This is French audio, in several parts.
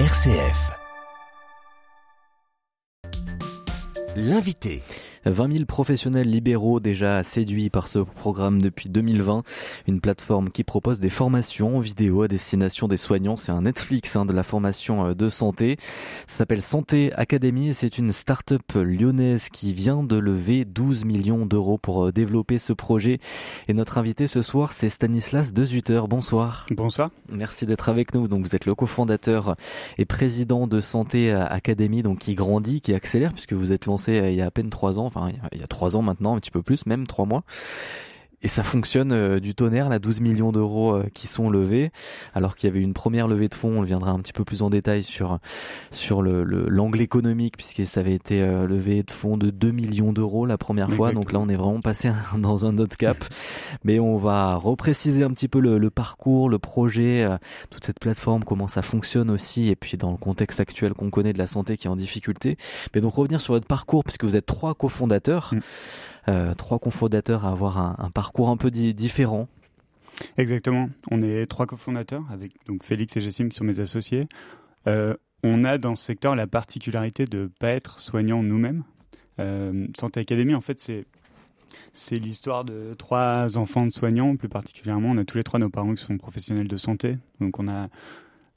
RCF. L'invité. 20 000 professionnels libéraux déjà séduits par ce programme depuis 2020. Une plateforme qui propose des formations vidéo à destination des soignants. C'est un Netflix hein, de la formation euh, de santé. Ça s'appelle Santé Academy et c'est une start-up lyonnaise qui vient de lever 12 millions d'euros pour euh, développer ce projet. Et notre invité ce soir, c'est Stanislas Dezuter. Bonsoir. Bonsoir. Merci d'être avec nous. Donc vous êtes le cofondateur et président de Santé Academy, donc qui grandit, qui accélère puisque vous êtes lancé euh, il y a à peine trois ans il y a trois ans maintenant, un petit peu plus, même trois mois. Et ça fonctionne euh, du tonnerre, là, 12 millions d'euros euh, qui sont levés, alors qu'il y avait une première levée de fonds, on viendra un petit peu plus en détail sur sur le l'angle économique, puisque ça avait été euh, levé de fonds de 2 millions d'euros la première fois, donc là on est vraiment passé dans un autre cap. Mais on va repréciser un petit peu le, le parcours, le projet, toute cette plateforme, comment ça fonctionne aussi, et puis dans le contexte actuel qu'on connaît de la santé qui est en difficulté. Mais donc revenir sur votre parcours, puisque vous êtes trois cofondateurs. Mm. Euh, trois cofondateurs à avoir un, parcours un peu différent. Exactement. On est trois cofondateurs avec donc Félix et Jessim qui sont mes associés. Euh, on a dans ce secteur la particularité de ne pas être soignants nous-mêmes. Euh, Santé Académie, en fait, c'est c'est l'histoire de trois enfants de soignants, plus particulièrement. On a tous les trois nos parents qui sont professionnels de santé. Donc on a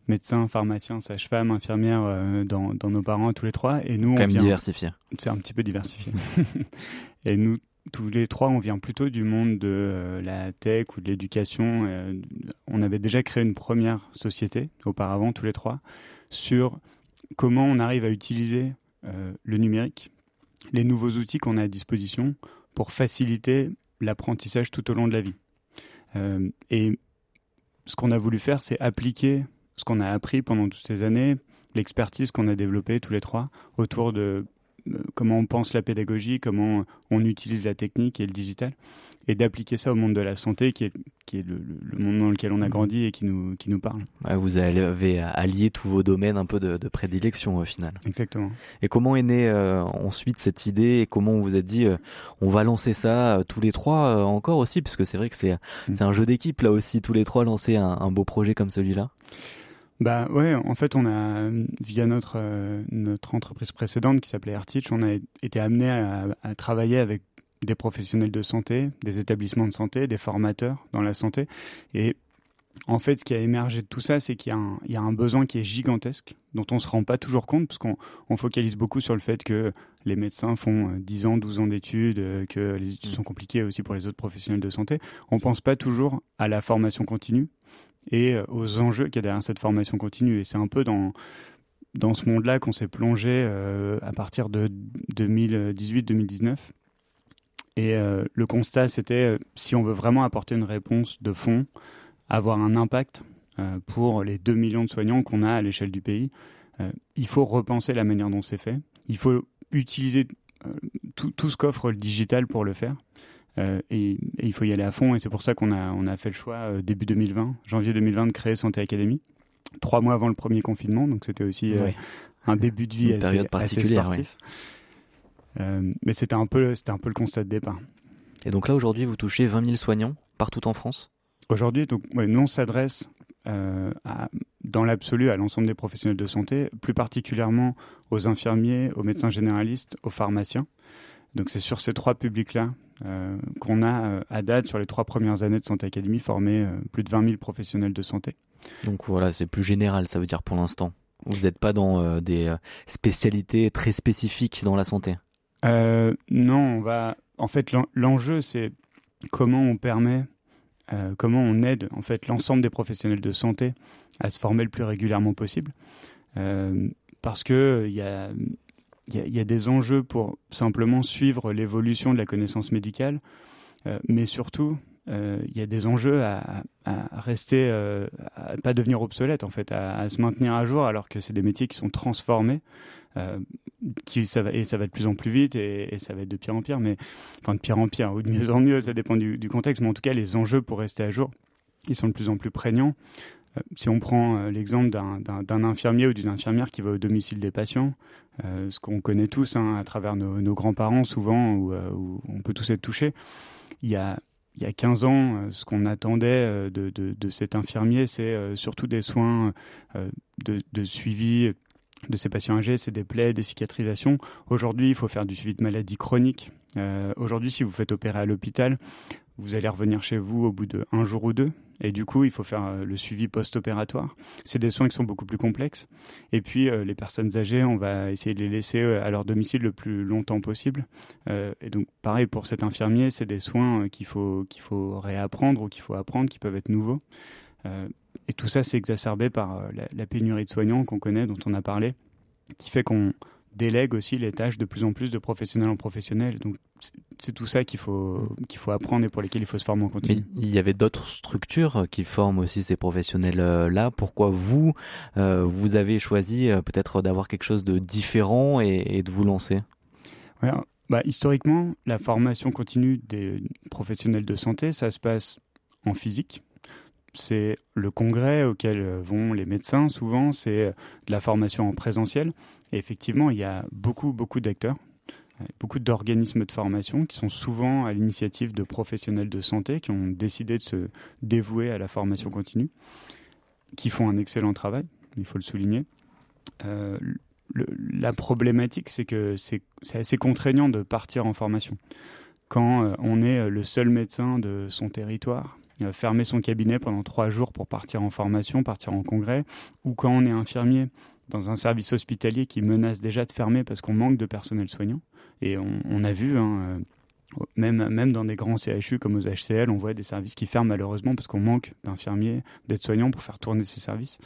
médecins, pharmaciens, sages-femmes, infirmières dans, dans, nos parents tous les trois. Et nous, Quand on même diversifié. C'est un petit peu diversifié. Et nous, tous les trois, on vient plutôt du monde de euh, la tech ou de l'éducation. Euh, on avait déjà créé une première société auparavant, tous les trois, sur comment on arrive à utiliser euh, le numérique, les nouveaux outils qu'on a à disposition pour faciliter l'apprentissage tout au long de la vie. et ce qu'on a voulu faire, c'est appliquer ce qu'on a appris pendant toutes ces années, l'expertise qu'on a développée tous les trois autour de comment on pense la pédagogie, comment on utilise la technique et le digital, et d'appliquer ça au monde de la santé, qui est, qui est le, monde dans lequel on a mmh. grandi et qui nous, qui nous parle. vous avez allié tous vos domaines un peu de, prédilection au final. Exactement. Et comment est née euh, ensuite cette idée et comment on vous a dit euh, on va lancer ça euh, tous les trois encore aussi, puisque c'est vrai que c'est mmh. c'est un jeu d'équipe là aussi, tous les trois lancer un beau projet comme celui-là? Bah ouais, en fait, on a via notre euh, notre entreprise précédente qui s'appelait Airteach, on a été amené à, travailler avec des professionnels de santé, des établissements de santé, des formateurs dans la santé. Et en fait, ce qui a émergé de tout ça, c'est qu'il y, a un besoin qui est gigantesque, dont on ne se rend pas toujours compte, parce qu'on on focalise beaucoup sur le fait que les médecins font 10 euh, ans, 12 ans d'études, euh, que les études sont compliquées aussi pour les autres professionnels de santé. On ne pense pas toujours à la formation continue et euh, aux enjeux qu'il y a derrière cette formation continue. Et c'est un peu dans, dans ce monde-là qu'on s'est plongé euh, à partir de 2018-2019. Et euh, le constat, c'était si on veut vraiment apporter une réponse de fond, avoir un impact pour les 2 millions de soignants qu'on a à l'échelle du pays, il faut repenser la manière dont c'est fait. Il faut utiliser tout, tout ce qu'offre le digital pour le faire. Euh, et, il faut y aller à fond. Et c'est pour ça qu'on a, on a fait le choix euh, début 2020, janvier 2020, de créer Santé Academy, trois mois avant le premier confinement. Donc c'était aussi euh, un début de vie assez, période particulière, sportif. mais c'était un peu, c'était un peu le constat de départ. Et donc là aujourd'hui, vous touchez 20 000 soignants partout en France? Aujourd'hui, donc nous on s'adresse dans l'absolu à l'ensemble des professionnels de santé, plus particulièrement aux infirmiers, aux médecins généralistes, aux pharmaciens. Donc c'est sur ces trois publics-là euh, qu'on a euh, à date sur les trois premières années de Santé Académie formé euh, plus de 20 000 professionnels de santé. Donc voilà, c'est plus général, ça veut dire pour l'instant. Vous n'êtes pas dans des spécialités très spécifiques dans la santé? non, on va. En fait, l'enjeu c'est comment on permet, comment on aide en fait l'ensemble des professionnels de santé à se former le plus régulièrement possible, parce que il y a il y, a des enjeux pour simplement suivre l'évolution de la connaissance médicale, euh, mais surtout, euh, il y a des enjeux à, rester, euh, à pas devenir obsolète en fait, à, se maintenir à jour, alors que c'est des métiers qui sont transformés, qui ça va et ça va de plus en plus vite et, ça va être de pire en pire, mais enfin de pire en pire ou de mieux en mieux, ça dépend du, du contexte, mais en tout cas les enjeux pour rester à jour, ils sont de plus en plus prégnants. Euh, si on prend euh, l'exemple d'un infirmier ou d'une infirmière qui va au domicile des patients, euh, ce qu'on connaît tous hein, à travers nos, grands-parents souvent, où, on peut tous être touchés, il y a, il y a 15 ans, ce qu'on attendait de, cet infirmier, c'est surtout des soins de, suivi de ces patients âgés, c'est des plaies, des cicatrisations. Aujourd'hui, il faut faire du suivi de maladies chroniques. Aujourd'hui, si vous faites opérer à l'hôpital, vous allez revenir chez vous au bout de un jour ou deux. Et du coup, il faut faire euh, le suivi post-opératoire. C'est des soins qui sont beaucoup plus complexes. Et puis, euh, les personnes âgées, on va essayer de les laisser euh, à leur domicile le plus longtemps possible. et donc, pareil pour cet infirmier, c'est des soins qu'il faut, qu'il faut réapprendre ou qu'il faut apprendre, qui peuvent être nouveaux. et tout ça, c'est exacerbé par la pénurie de soignants qu'on connaît, dont on a parlé, qui fait qu'on délègue aussi les tâches de plus en plus de professionnels en professionnels. Donc c'est tout ça qu'il faut qu'il faut apprendre et pour lesquels il faut se former en continu. il y avait d'autres structures qui forment aussi ces professionnels là. Pourquoi vous euh, vous avez choisi euh, peut-être d'avoir quelque chose de différent et, de vous lancer? Bah, historiquement, la formation continue des professionnels de santé, ça se passe en physique. C'est le congrès auquel vont les médecins souvent, c'est de la formation en présentiel. Effectivement, il y a beaucoup, beaucoup d'acteurs, beaucoup d'organismes de formation qui sont souvent à l'initiative de professionnels de santé qui ont décidé de se dévouer à la formation continue, qui font un excellent travail, il faut le souligner. Euh, la problématique, c'est que c'est assez contraignant de partir en formation. Quand euh, on est le seul médecin de son territoire, euh, fermer son cabinet pendant trois jours pour partir en formation, partir en congrès, ou quand on est infirmier dans un service hospitalier qui menace déjà de fermer parce qu'on manque de personnel soignant. Et on, a vu, hein, euh, même, même dans des grands CHU comme aux HCL, on voit des services qui ferment malheureusement parce qu'on manque d'infirmiers, d'aides-soignants pour faire tourner ces services.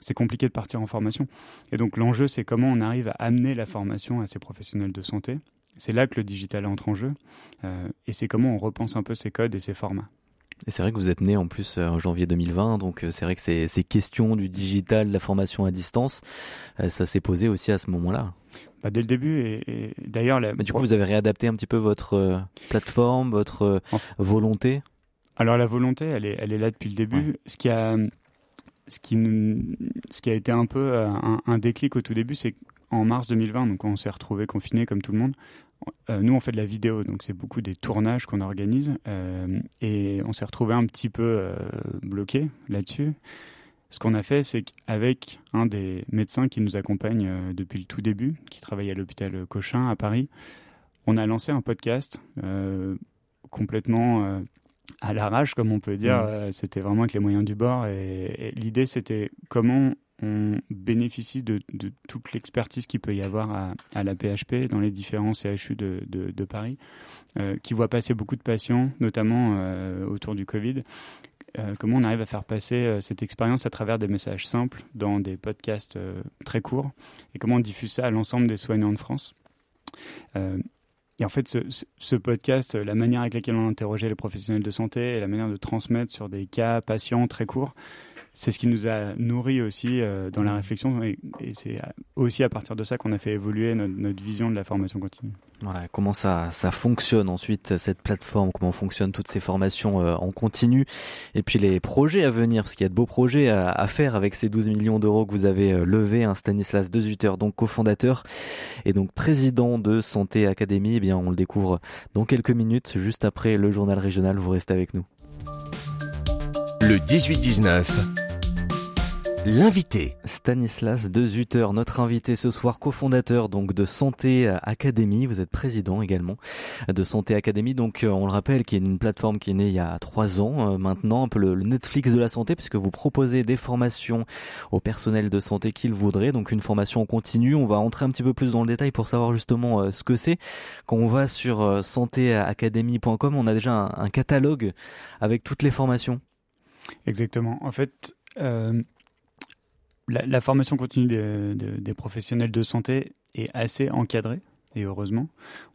C'est compliqué de partir en formation. Et donc l'enjeu, c'est comment on arrive à amener la formation à ces professionnels de santé. C'est là que le digital entre en jeu. Euh, et c'est comment on repense un peu ces codes et ces formats. C'est vrai que vous êtes né en plus euh, en janvier 2020, donc euh, c'est vrai que ces, ces questions du digital, de la formation à distance, euh, ça s'est posé aussi à ce moment-là. Bah, dès le début, et, d'ailleurs... Bah, du coup, vous avez réadapté un petit peu votre plateforme, votre volonté? Alors la volonté, elle est, elle est là depuis le début. Ce qui a... Ce qui, ce qui a été un peu un, un déclic au tout début, c'est qu'en mars 2020, donc on s'est retrouvé confiné comme tout le monde, nous, on fait de la vidéo, donc c'est beaucoup des tournages qu'on organise. Euh, et on s'est retrouvé un petit peu euh, bloqué là-dessus. Ce qu'on a fait, c'est qu'avec un des médecins qui nous accompagne depuis le tout début, qui travaille à l'hôpital Cochin à Paris, on a lancé un podcast complètement à l'arrache, comme on peut dire. Mmh. C'était vraiment avec les moyens du bord. et l'idée, c'était comment on bénéficie de, toute l'expertise qu'il peut y avoir à, la PHP dans les différents CHU de, Paris, euh, qui voient passer beaucoup de patients, notamment euh, autour du Covid. Euh, comment on arrive à faire passer cette expérience à travers des messages simples dans des podcasts très courts et comment on diffuse ça à l'ensemble des soignants de France? et en fait, ce, ce, podcast, la manière avec laquelle on interrogeait les professionnels de santé et la manière de transmettre sur des cas patients très courts, c'est ce qui nous a nourri aussi euh, dans la réflexion et, c'est aussi à partir de ça qu'on a fait évoluer notre, vision de la formation continue. Voilà, comment ça, ça fonctionne ensuite cette plateforme, comment fonctionnent toutes ces formations euh, en continu et puis les projets à venir, parce qu'il y a de beaux projets à, faire avec ces 12 millions d'euros que vous avez euh, levés. Hein, Stanislas Dezuter, donc cofondateur et donc président de Santé Académie, eh bien on le découvre dans quelques minutes, juste après le journal régional. Vous restez avec nous. Le 18-19 L'invité. Stanislas De Zutter, notre invité ce soir, cofondateur donc de Santé Académie. Vous êtes président également de Santé Académie. Donc, euh, on le rappelle, qui est une plateforme qui est née il y a trois ans euh, maintenant, un peu le, Netflix de la santé, puisque vous proposez des formations au personnel de santé qu'il voudrait. Donc, une formation continue. On va entrer un petit peu plus dans le détail pour savoir justement euh, ce que c'est. Quand on va sur santéacadémie.com, on a déjà un, catalogue avec toutes les formations. Exactement. En fait, la, formation continue des, professionnels de santé est assez encadrée. Et heureusement,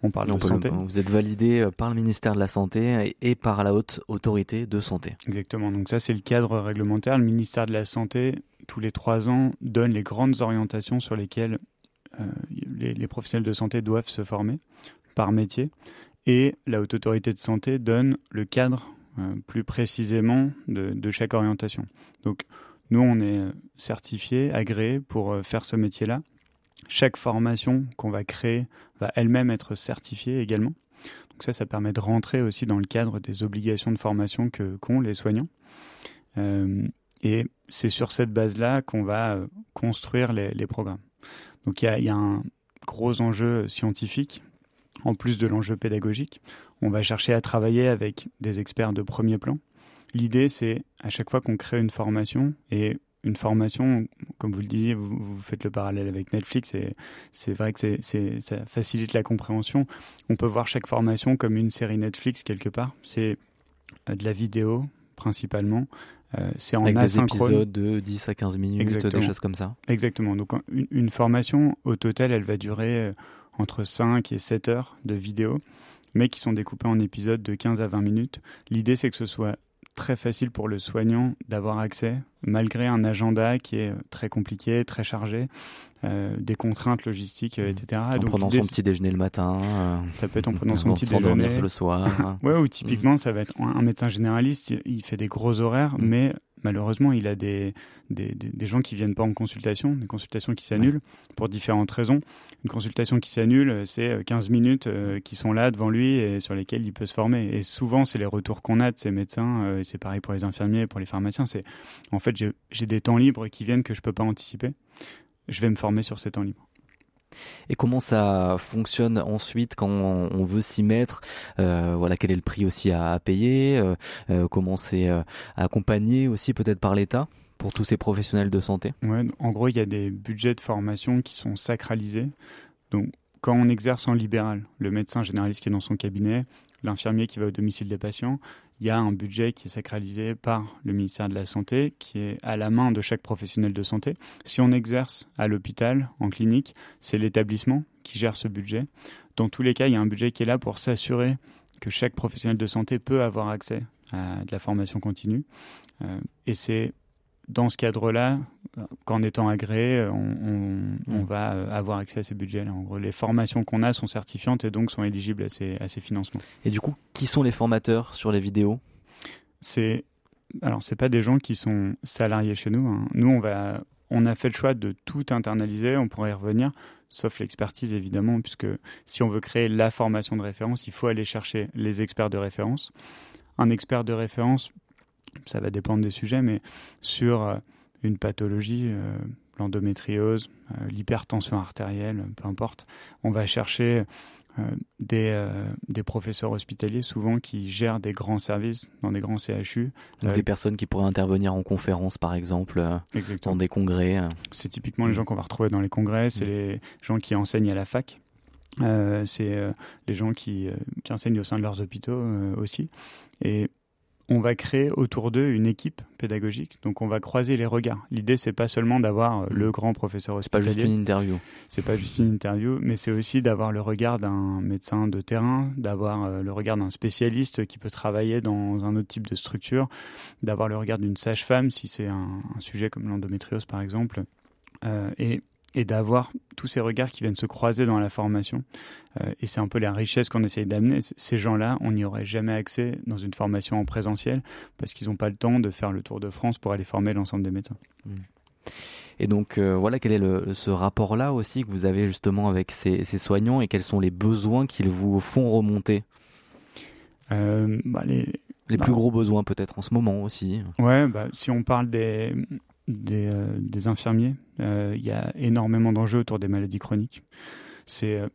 on parle de santé. vous êtes validé euh, par le ministère de la Santé et, par la haute autorité de santé. Exactement. Donc ça, c'est le cadre réglementaire. Le ministère de la Santé, tous les trois ans, donne les grandes orientations sur lesquelles euh, les, professionnels de santé doivent se former par métier. Et la haute autorité de santé donne le cadre euh, plus précisément de, de chaque orientation. Donc nous, on est certifié, agréé pour euh, faire ce métier-là. Chaque formation qu'on va créer va elle-même être certifiée également. ça, ça permet de rentrer aussi dans le cadre des obligations de formation que qu'ont les soignants. et c'est sur cette base-là qu'on va construire les, programmes. Donc il y a, un gros enjeu scientifique, en plus de l'enjeu pédagogique. On va chercher à travailler avec des experts de premier plan. L'idée, c'est à chaque fois qu'on crée une formation, et une formation, comme vous le disiez, vous, vous faites le parallèle avec Netflix, et c'est vrai que c'est, ça facilite la compréhension. On peut voir chaque formation comme une série Netflix quelque part. C'est euh, de la vidéo principalement. Euh, c'est en Avec des épisodes de 10 à 15 minutes, Exactement. des choses comme ça. Exactement. Donc une, une, formation, au total, elle va durer euh, entre 5 et 7 heures de vidéo, mais qui sont découpées en épisodes de 15 à 20 minutes. L'idée, c'est que ce soit très facile pour le soignant d'avoir accès, malgré un agenda qui est très compliqué, très chargé, euh, des contraintes logistiques, euh, etc. En prenant son petit déjeuner le matin. Euh, ça peut être en prenant son petit déjeuner. le soir. ouais, ou typiquement, ça va être un médecin généraliste, il fait des gros horaires, mm. mais malheureusement, il a des, des, des, gens qui viennent pas en consultation, des consultations qui s'annulent pour différentes raisons. Une consultation qui s'annule, c'est 15 minutes euh, qui sont là devant lui et sur lesquelles il peut se former. Et souvent, c'est les retours qu'on a de ces médecins, euh, et c'est pareil pour les infirmiers et pour les pharmaciens, c'est en fait, j'ai des temps libres qui viennent que je peux pas anticiper. Je vais me former sur ces temps libres. Et comment ça fonctionne ensuite quand on veut s'y mettre euh, Voilà, quel est le prix aussi à, payer euh, euh, Comment c'est accompagné aussi peut-être par l'État pour tous ces professionnels de santé? En gros, il y a des budgets de formation qui sont sacralisés. Donc, quand on exerce en libéral, le médecin généraliste qui est dans son cabinet, l'infirmier qui va au domicile des patients, il y a un budget qui est sacralisé par le ministère de la Santé, qui est à la main de chaque professionnel de santé. Si on exerce à l'hôpital, en clinique, c'est l'établissement qui gère ce budget. Dans tous les cas, il y a un budget qui est là pour s'assurer que chaque professionnel de santé peut avoir accès à de la formation continue. Euh, et c'est dans ce cadre-là, qu'en étant agréé, on, mm. va avoir accès à ces budgets-là. En gros, les formations qu'on a sont certifiantes et donc sont éligibles à ces, à ces financements. Et du coup, qui sont les formateurs sur les vidéos? C'est alors c'est pas des gens qui sont salariés chez nous. Hein. Nous, on va, on a fait le choix de tout internaliser. On pourrait y revenir, sauf l'expertise évidemment, puisque si on veut créer la formation de référence, il faut aller chercher les experts de référence. Un expert de référence ça va dépendre des sujets, mais sur euh, une pathologie, euh, l'endométriose, euh, l'hypertension artérielle, peu importe, on va chercher des, des, professeurs hospitaliers souvent qui gèrent des grands services dans des grands CHU. Donc des personnes qui pourraient intervenir en conférence par exemple, dans des congrès. C'est typiquement les mm. gens qu'on va retrouver dans les congrès, c'est mm. les gens qui enseignent à la fac. c'est les gens qui, qui, enseignent au sein de leurs hôpitaux aussi. Et on va créer autour d'eux une équipe pédagogique. Donc on va croiser les regards. L'idée c'est pas seulement d'avoir euh, le mm. grand professeur hospitalier. C'est pas juste une interview. C'est pas juste une interview, mais c'est aussi d'avoir le regard d'un médecin de terrain, d'avoir euh, le regard d'un spécialiste qui peut travailler dans un autre type de structure, d'avoir le regard d'une sage-femme si c'est un, sujet comme l'endométriose par exemple. Euh, et et d'avoir tous ces regards qui viennent se croiser dans la formation. Euh, et c'est un peu la richesse qu'on essaye d'amener. Ces gens-là, on n'y aurait jamais accès dans une formation en présentiel parce qu'ils n'ont pas le temps de faire le tour de France pour aller former l'ensemble des médecins. Mmh. Et donc euh, voilà, quel est le, ce rapport-là aussi que vous avez justement avec ces, ces soignants et quels sont les besoins qu'ils vous font remonter? Euh, bah les, les plus bah gros besoins peut-être en ce moment aussi. Ouais, bah, si on parle des, des, euh, des infirmiers. Euh, il y a énormément d'enjeux autour des maladies chroniques. C'est euh,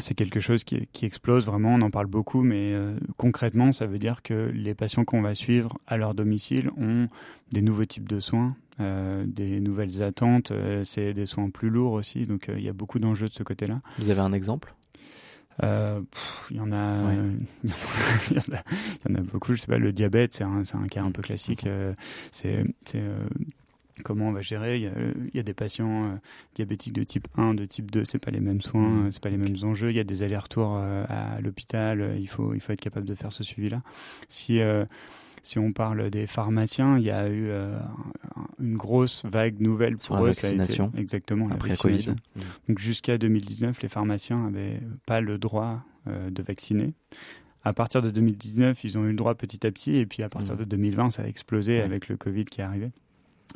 c'est quelque chose qui, qui, explose vraiment, on en parle beaucoup, mais concrètement, ça veut dire que les patients qu'on va suivre à leur domicile ont des nouveaux types de soins, des nouvelles attentes, c'est des soins plus lourds aussi, donc il y a beaucoup d'enjeux de ce côté-là. Vous avez un exemple? Il y en a, il y en a beaucoup. Je sais pas, le diabète, c'est un, un, cas un peu classique. c'est, comment on va gérer. Il y a, des patients euh, diabétiques de type 1, de type 2, c'est pas les mêmes soins, mmh. c'est pas les mêmes enjeux. Il y a des allers-retours euh, à l'hôpital. Il faut, il faut être capable de faire ce suivi-là. Si euh, si on parle des pharmaciens, il y a eu une grosse vague nouvelle pour eux. La vaccination. exactement, après la vaccination. Covid. Mmh. Donc jusqu'à 2019, les pharmaciens n'avaient pas le droit de vacciner. À partir de 2019, ils ont eu le droit petit à petit, et puis à partir mmh. de 2020, ça a explosé avec le Covid qui est arrivé.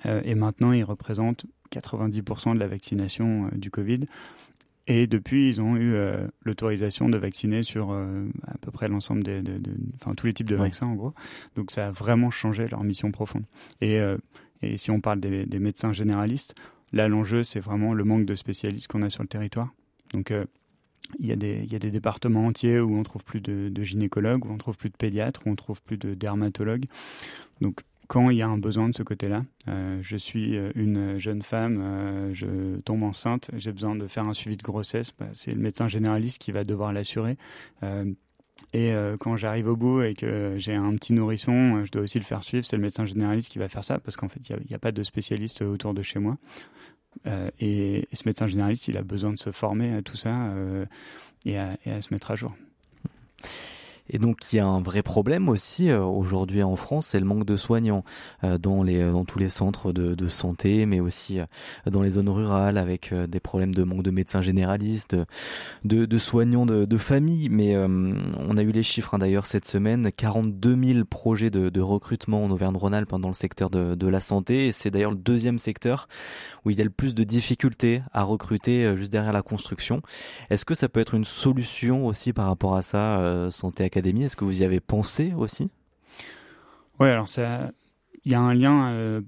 Euh, et maintenant, ils représentent 90% de la vaccination euh, du Covid. et depuis, ils ont eu l'autorisation de vacciner sur à peu près l'ensemble des, de, enfin tous les types de vaccins en gros. Donc ça a vraiment changé leur mission profonde. Et, et si on parle des, des médecins généralistes, là l'enjeu c'est vraiment le manque de spécialistes qu'on a sur le territoire. Donc il y, a des, il y a des départements entiers où on trouve plus de, de, gynécologues, où on trouve plus de pédiatres, où on trouve plus de dermatologues. Donc, quand il y a un besoin de ce côté-là, euh, je suis euh, une jeune femme, euh, je tombe enceinte, j'ai besoin de faire un suivi de grossesse, bah, c'est le médecin généraliste qui va devoir l'assurer. Et quand j'arrive au bout et que j'ai un petit nourrisson, je dois aussi le faire suivre. C'est le médecin généraliste qui va faire ça parce qu'en fait, il n'y a, pas de spécialiste autour de chez moi. Et, ce médecin généraliste, il a besoin de se former à tout ça et, à, se mettre à jour. Et donc il y a un vrai problème aussi euh, aujourd'hui en France, c'est le manque de soignants euh, dans les dans tous les centres de, de santé, mais aussi euh, dans les zones rurales avec des problèmes de manque de médecins généralistes, de, de soignants de, de, famille. Mais on a eu les chiffres hein, d'ailleurs cette semaine, 42 000 projets de, recrutement en Auvergne-Rhône-Alpes hein, dans le secteur de, la santé. Et c'est d'ailleurs le deuxième secteur où il y a le plus de difficultés à recruter juste derrière la construction. Est-ce que ça peut être une solution aussi par rapport à ça, santé académique est-ce que vous y avez pensé aussi? Oui, alors ça, il y a un lien euh,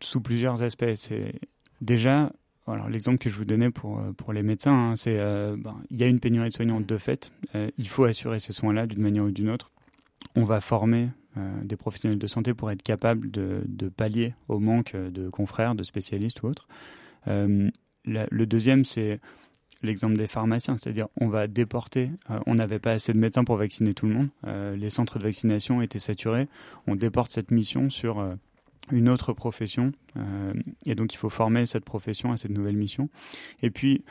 sous plusieurs aspects. C'est déjà, alors l'exemple que je vous donnais pour euh, pour les médecins, hein, c'est euh, ben, il y a une pénurie de soignants de fait. Il faut assurer ces soins-là d'une manière ou d'une autre. On va former des professionnels de santé pour être capable de, pallier au manque de confrères, de spécialistes ou autres. Le deuxième, c'est l'exemple des pharmaciens, c'est-à-dire on va déporter, euh, on n'avait pas assez de médecins pour vacciner tout le monde, euh, les centres de vaccination étaient saturés, on déporte cette mission sur euh, une autre profession, et donc il faut former cette profession à cette nouvelle mission. Et puis,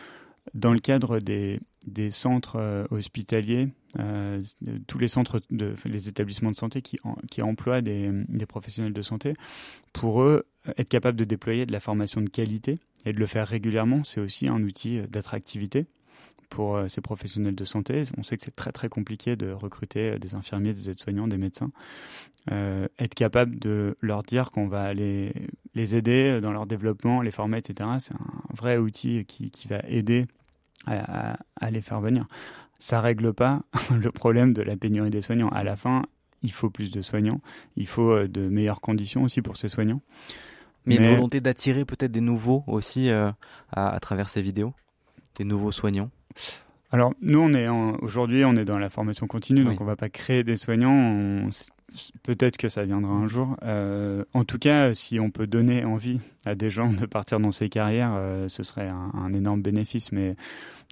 dans le cadre des, centres hospitaliers, tous les centres, les établissements de santé qui emploient des, des professionnels de santé, pour eux, être capable de déployer de la formation de qualité, et de le faire régulièrement, c'est aussi un outil d'attractivité pour euh, ces professionnels de santé. On sait que c'est très très compliqué de recruter euh, des infirmiers, des aides-soignants, des médecins. Euh, être capable de leur dire qu'on va les, les aider dans leur développement, les former, etc., c'est un vrai outil qui, qui va aider à, les faire venir. Ça règle pas le problème de la pénurie des soignants. À la fin, il faut plus de soignants, il faut de meilleures conditions aussi pour ces soignants. Mais, Mais... une volonté d'attirer peut-être des nouveaux aussi euh, à, à, travers ces vidéos, des nouveaux soignants. Alors nous, on est aujourd'hui, on est dans la formation continue, oui. donc on va pas créer des soignants. Peut-être que ça viendra un jour. Euh, en tout cas, si on peut donner envie à des gens de partir dans ces carrières, euh, ce serait un, un, énorme bénéfice. Mais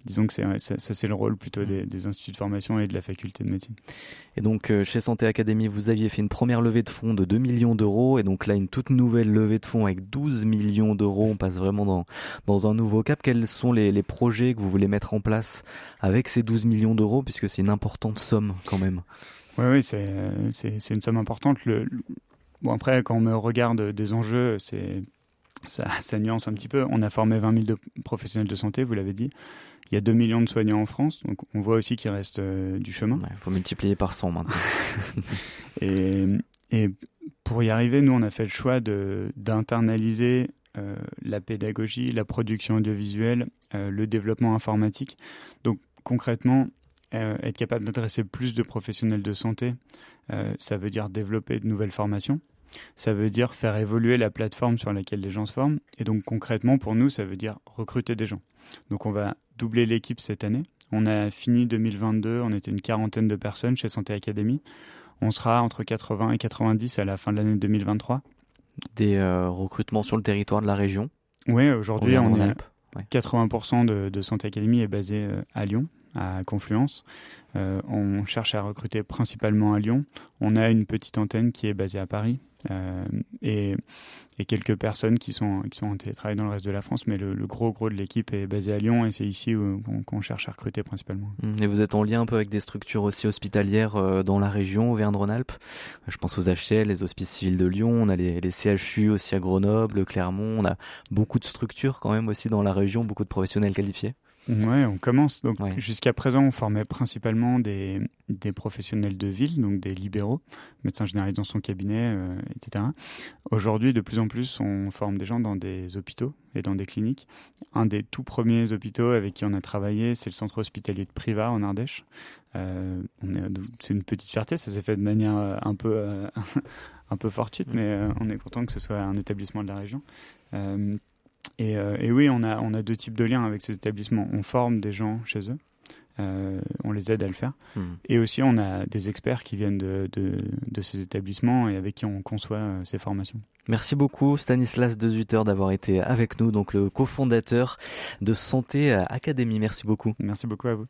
disons que c'est, ça, ça c'est le rôle plutôt des, des, instituts de formation et de la faculté de médecine. Et donc euh, chez Santé Académie, vous aviez fait une première levée de fonds de 2 millions d'euros et donc là une toute nouvelle levée de fonds avec 12 millions d'euros. On passe vraiment dans, dans un nouveau cap. Quels sont les, les projets que vous voulez mettre en place avec ces 12 millions d'euros puisque c'est une importante somme quand même? Oui, oui, c'est, une somme importante. Le... Bon après, quand on me regarde des enjeux, c'est ça, ça nuance un petit peu. On a formé 20 000 de professionnels de santé, vous l'avez dit. Il y a 2 millions de soignants en France, donc on voit aussi qu'il reste euh, du chemin. Il ouais, faut multiplier par 100 maintenant. et, et, pour y arriver, nous, on a fait le choix d'internaliser euh, la pédagogie, la production audiovisuelle, euh, le développement informatique. Donc concrètement, euh, être capable d'adresser plus de professionnels de santé, euh, ça veut dire développer de nouvelles formations. Ça veut dire faire évoluer la plateforme sur laquelle les gens se forment. Et donc concrètement, pour nous, ça veut dire recruter des gens. Donc on va doubler l'équipe cette année. On a fini 2022, on était une quarantaine de personnes chez Santé Académie. On sera entre 80 et 90 à la fin de l'année 2023. Des euh, recrutements sur le territoire de la région Oui, aujourd'hui, on est Alpes. Ouais. 80% de, de, Santé Académie est basé à Lyon, à Confluence. Euh, on cherche à recruter principalement à Lyon. On a une petite antenne qui est basée à Paris euh, et, et, quelques personnes qui sont, qui sont en télétravail dans le reste de la France, mais le, le gros gros de l'équipe est basé à Lyon et c'est ici qu'on qu cherche à recruter principalement. Mmh. Et vous êtes en lien un peu avec des structures aussi hospitalières euh, dans la région, Auvergne-Rhône-Alpes Je pense aux HCL, les hospices civils de Lyon, on a les, les CHU aussi à Grenoble, Clermont, on a beaucoup de structures quand même aussi dans la région, beaucoup de professionnels qualifiés. Ouais, on commence. Donc jusqu'à présent, on formait principalement des, des, professionnels de ville, donc des libéraux, médecins généralistes dans son cabinet, euh, etc. Aujourd'hui, de plus en plus, on forme des gens dans des hôpitaux et dans des cliniques. Un des tout premiers hôpitaux avec qui on a travaillé, c'est le centre hospitalier de Privas en Ardèche. Euh, c'est une petite fierté, ça s'est fait de manière euh, un peu, un peu fortuite, mm. mais on est content que ce soit un établissement de la région. Euh, et, oui, on a, on a deux types de liens avec ces établissements. On forme des gens chez eux, euh, on les aide à le faire. Hmm. Et aussi, on a des experts qui viennent de, de, ces établissements et avec qui on conçoit euh, ces formations. Merci beaucoup Stanislas Dezuter d'avoir été avec nous, donc le cofondateur de Santé Académie. Merci beaucoup. Merci beaucoup à vous.